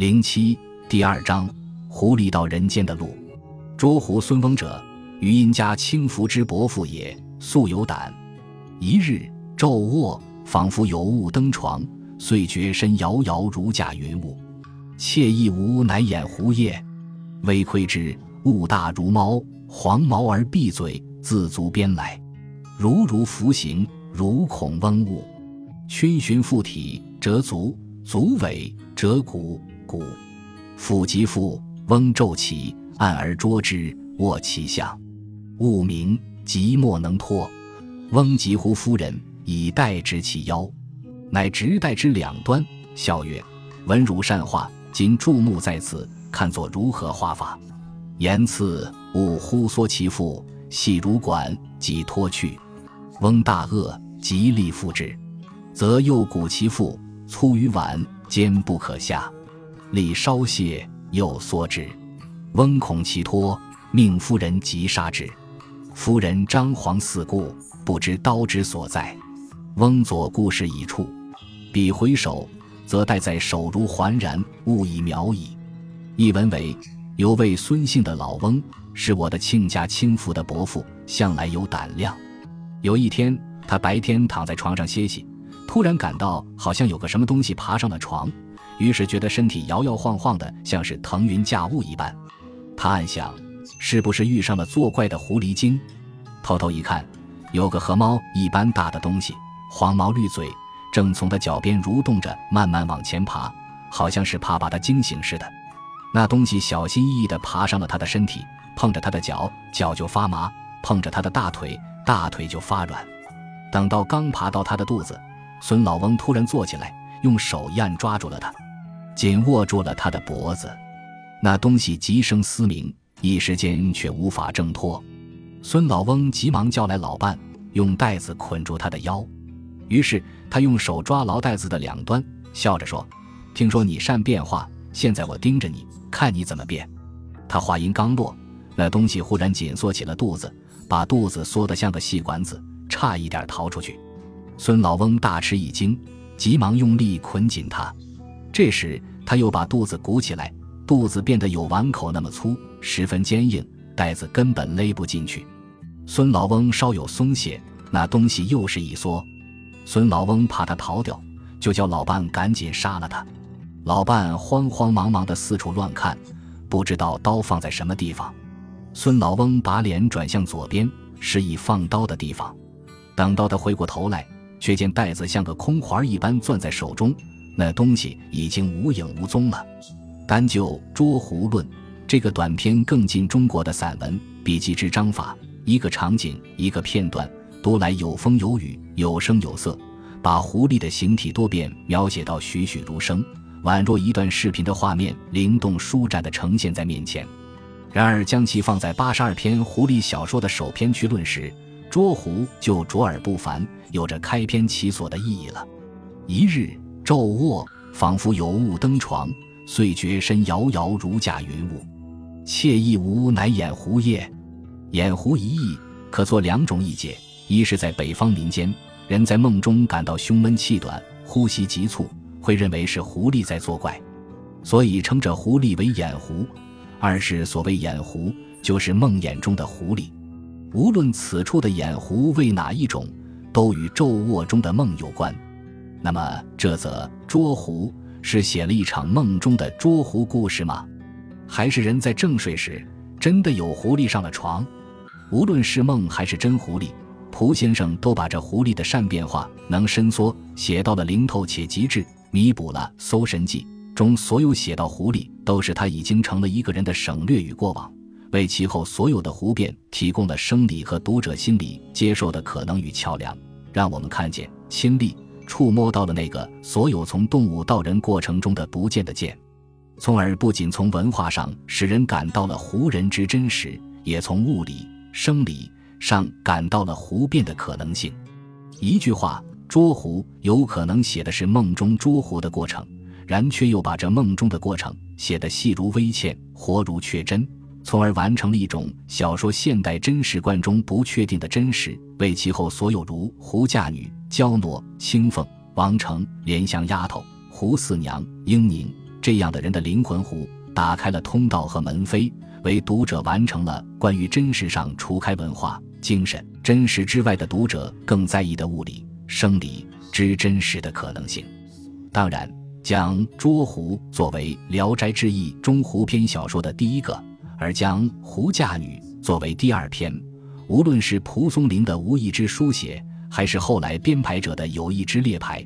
零七第二章：狐狸到人间的路。捉狐孙翁者，余因家轻浮之伯父也，素有胆。一日昼卧，仿佛有物登床，遂觉身摇摇如驾云雾，窃亦无，乃掩狐也。微窥之，物大如猫，黄毛而闭嘴，自足边来，如如浮行，如恐翁物。逡巡复体，折足，足尾，折骨。骨，腹即腹，翁骤起，按而捉之，握其相。物名，即莫能脱。翁急呼夫人，以代之其腰，乃直带之两端，笑曰：“文如善画，今注目在此，看作如何画法？”言次，物忽缩其腹，细如管，即脱去。翁大愕，极力复之，则又鼓其腹，粗于碗，坚不可下。力稍泄，又缩之。翁恐其脱，命夫人急杀之。夫人张皇四顾，不知刀之所在。翁左顾视一处，彼回首，则戴在手如环然，物以苗矣。一文为：有位孙姓的老翁，是我的亲家亲父的伯父，向来有胆量。有一天，他白天躺在床上歇息，突然感到好像有个什么东西爬上了床。于是觉得身体摇摇晃晃的，像是腾云驾雾一般。他暗想，是不是遇上了作怪的狐狸精？偷偷一看，有个和猫一般大的东西，黄毛绿嘴，正从他脚边蠕动着，慢慢往前爬，好像是怕把他惊醒似的。那东西小心翼翼地爬上了他的身体，碰着他的脚，脚就发麻；碰着他的大腿，大腿就发软。等到刚爬到他的肚子，孙老翁突然坐起来，用手一按，抓住了他。紧握住了他的脖子，那东西急声嘶鸣，一时间却无法挣脱。孙老翁急忙叫来老伴，用袋子捆住他的腰。于是他用手抓牢袋子的两端，笑着说：“听说你善变化，现在我盯着你，看你怎么变。”他话音刚落，那东西忽然紧缩起了肚子，把肚子缩得像个细管子，差一点逃出去。孙老翁大吃一惊，急忙用力捆紧他。这时。他又把肚子鼓起来，肚子变得有碗口那么粗，十分坚硬，袋子根本勒不进去。孙老翁稍有松懈，那东西又是一缩。孙老翁怕他逃掉，就叫老伴赶紧杀了他。老伴慌慌忙忙的四处乱看，不知道刀放在什么地方。孙老翁把脸转向左边，示意放刀的地方。等到他回过头来，却见袋子像个空环一般攥在手中。那东西已经无影无踪了。单就《捉狐论》这个短篇更近中国的散文笔记之章法，一个场景，一个片段，读来有风有雨，有声有色，把狐狸的形体多变描写到栩栩如生，宛若一段视频的画面，灵动舒展地呈现在面前。然而，将其放在八十二篇狐狸小说的首篇去论时，《捉狐》就卓尔不凡，有着开篇其所的意义了。一日。昼卧，仿佛有物登床，遂觉身摇摇如驾云雾。窃亦无，乃掩狐也。掩狐一义可作两种意解：一是在北方民间，人在梦中感到胸闷气短、呼吸急促，会认为是狐狸在作怪，所以称这狐狸为掩狐；二是所谓掩狐，就是梦魇中的狐狸。无论此处的掩狐为哪一种，都与昼卧中的梦有关。那么，这则捉狐是写了一场梦中的捉狐故事吗？还是人在正睡时真的有狐狸上了床？无论是梦还是真狐狸，蒲先生都把这狐狸的善变化、能伸缩写到了灵透且极致，弥补了《搜神记》中所有写到狐狸都是他已经成了一个人的省略与过往，为其后所有的狐变提供了生理和读者心理接受的可能与桥梁，让我们看见亲历。触摸到了那个所有从动物到人过程中的不见的剑，从而不仅从文化上使人感到了胡人之真实，也从物理、生理上感到了胡变的可能性。一句话，捉狐有可能写的是梦中捉狐的过程，然却又把这梦中的过程写得细如微茜，活如确真。从而完成了一种小说现代真实观中不确定的真实，为其后所有如胡嫁女、娇挪、青凤、王成、莲香丫头、胡四娘、英宁、这样的人的灵魂湖打开了通道和门扉，为读者完成了关于真实上除开文化、精神、真实之外的读者更在意的物理、生理之真实的可能性。当然，将捉狐作为《聊斋志异》中狐篇小说的第一个，而将狐嫁女作为第二篇，无论是蒲松龄的无意之书写，还是后来编排者的有意之列排，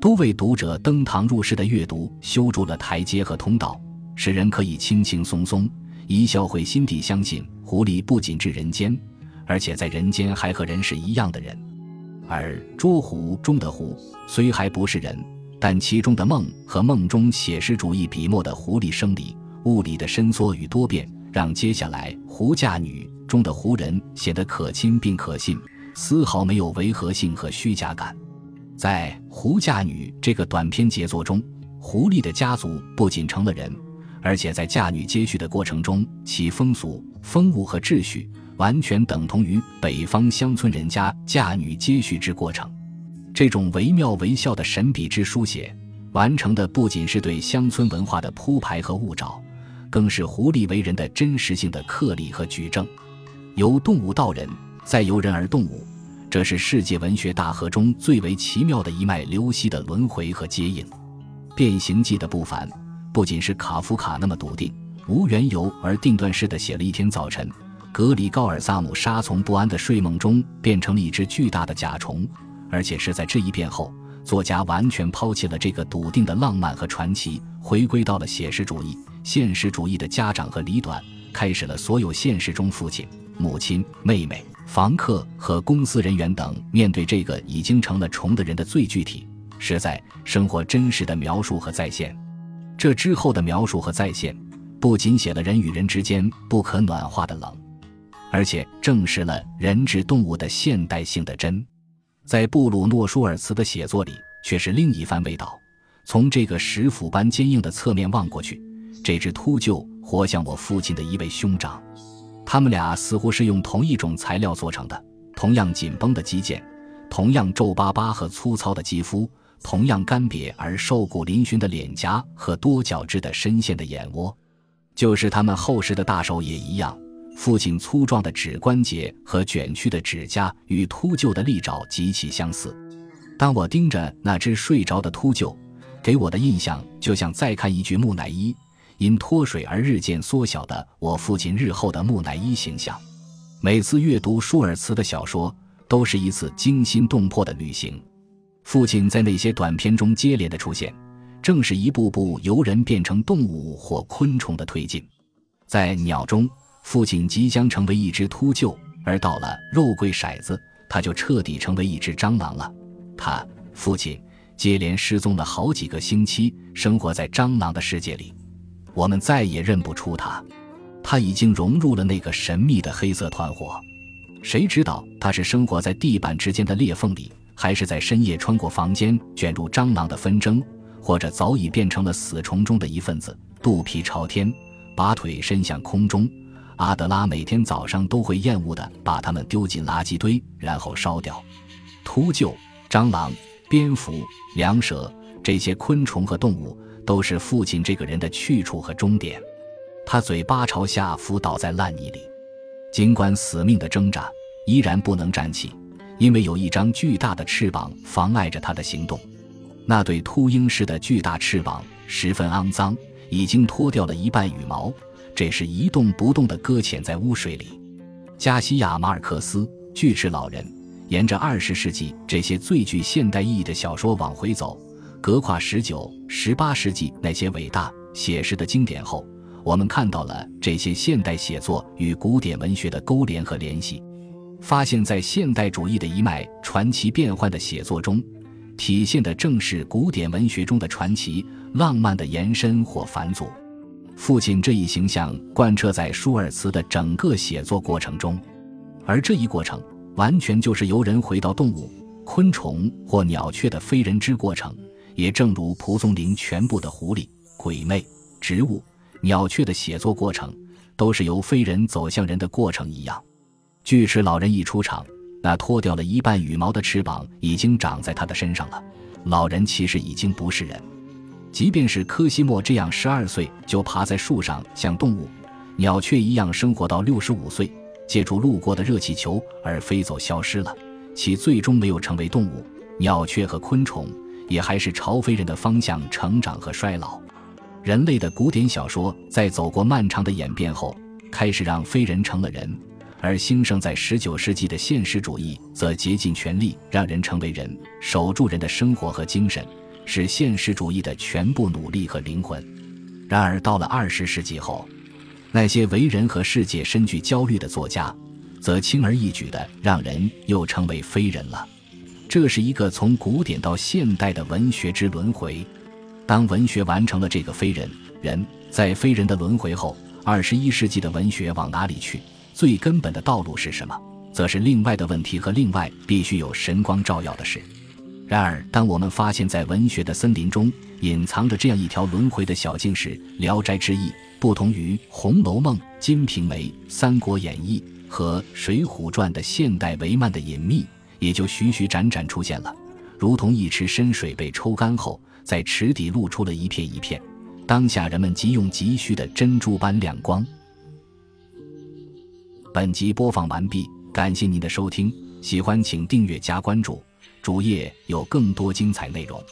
都为读者登堂入室的阅读修筑了台阶和通道，使人可以轻轻松松、一笑会心地相信狐狸不仅至人间，而且在人间还和人是一样的人。而《捉狐》中的狐虽还不是人。但其中的梦和梦中写实主义笔墨的狐狸生理、物理的伸缩与多变，让接下来《狐嫁女》中的狐人显得可亲并可信，丝毫没有违和性和虚假感。在《狐嫁女》这个短篇杰作中，狐狸的家族不仅成了人，而且在嫁女接续的过程中，其风俗、风物和秩序完全等同于北方乡村人家嫁女接续之过程。这种惟妙惟肖的神笔之书写，完成的不仅是对乡村文化的铺排和误照，更是狐狸为人的真实性的克立和举证。由动物到人，再由人而动物，这是世界文学大河中最为奇妙的一脉流息的轮回和接应。《变形记》的不凡，不仅是卡夫卡那么笃定、无缘由而定断式的写了一天早晨，格里高尔萨姆沙从不安的睡梦中变成了一只巨大的甲虫。而且是在这一变后，作家完全抛弃了这个笃定的浪漫和传奇，回归到了写实主义、现实主义的家长和里短，开始了所有现实中父亲、母亲、妹妹、房客和公司人员等面对这个已经成了虫的人的最具体、实在生活真实的描述和再现。这之后的描述和再现，不仅写了人与人之间不可暖化的冷，而且证实了人质动物的现代性的真。在布鲁诺·舒尔茨的写作里，却是另一番味道。从这个石斧般坚硬的侧面望过去，这只秃鹫活像我父亲的一位兄长。他们俩似乎是用同一种材料做成的，同样紧绷的肌腱，同样皱巴巴和粗糙的肌肤，同样干瘪而瘦骨嶙峋的脸颊和多角质的深陷的眼窝，就是他们厚实的大手也一样。父亲粗壮的指关节和卷曲的指甲与秃鹫的利爪极其相似。当我盯着那只睡着的秃鹫，给我的印象就像再看一具木乃伊，因脱水而日渐缩小的我父亲日后的木乃伊形象。每次阅读舒尔茨的小说，都是一次惊心动魄的旅行。父亲在那些短片中接连的出现，正是一步步由人变成动物或昆虫的推进。在鸟中。父亲即将成为一只秃鹫，而到了肉桂骰子，他就彻底成为一只蟑螂了。他父亲接连失踪了好几个星期，生活在蟑螂的世界里，我们再也认不出他。他已经融入了那个神秘的黑色团伙，谁知道他是生活在地板之间的裂缝里，还是在深夜穿过房间卷入蟑螂的纷争，或者早已变成了死虫中的一份子，肚皮朝天，把腿伸向空中。阿德拉每天早上都会厌恶地把它们丢进垃圾堆，然后烧掉。秃鹫、蟑螂、蝙蝠、梁蛇这些昆虫和动物，都是父亲这个人的去处和终点。他嘴巴朝下伏倒在烂泥里，尽管死命的挣扎，依然不能站起，因为有一张巨大的翅膀妨碍着他的行动。那对秃鹰似的巨大翅膀十分肮脏，已经脱掉了一半羽毛。这是一动不动地搁浅在污水里。加西亚·马尔克斯《巨齿老人》沿着二十世纪这些最具现代意义的小说往回走，隔跨十九、十八世纪那些伟大写实的经典后，我们看到了这些现代写作与古典文学的勾连和联系，发现，在现代主义的一脉传奇变幻的写作中，体现的正是古典文学中的传奇浪漫的延伸或返祖。父亲这一形象贯彻在舒尔茨的整个写作过程中，而这一过程完全就是由人回到动物、昆虫或鸟雀的非人之过程。也正如蒲松龄全部的狐狸、鬼魅、植物、鸟雀的写作过程都是由非人走向人的过程一样。巨齿老人一出场，那脱掉了一半羽毛的翅膀已经长在他的身上了。老人其实已经不是人。即便是科西莫这样十二岁就爬在树上像动物、鸟雀一样生活到六十五岁，借助路过的热气球而飞走消失了，其最终没有成为动物、鸟雀和昆虫，也还是朝非人的方向成长和衰老。人类的古典小说在走过漫长的演变后，开始让非人成了人，而兴盛在十九世纪的现实主义则竭尽全力让人成为人，守住人的生活和精神。是现实主义的全部努力和灵魂。然而，到了二十世纪后，那些为人和世界深具焦虑的作家，则轻而易举地让人又成为非人了。这是一个从古典到现代的文学之轮回。当文学完成了这个非人人在非人的轮回后，二十一世纪的文学往哪里去？最根本的道路是什么？则是另外的问题和另外必须有神光照耀的事。然而，当我们发现，在文学的森林中隐藏着这样一条轮回的小径时，《聊斋志异》不同于《红楼梦》《金瓶梅》《三国演义》和《水浒传》的现代帷幔的隐秘，也就徐徐展展出现了，如同一池深水被抽干后，在池底露出了一片一片，当下人们急用急需的珍珠般亮光。本集播放完毕，感谢您的收听，喜欢请订阅加关注。主页有更多精彩内容。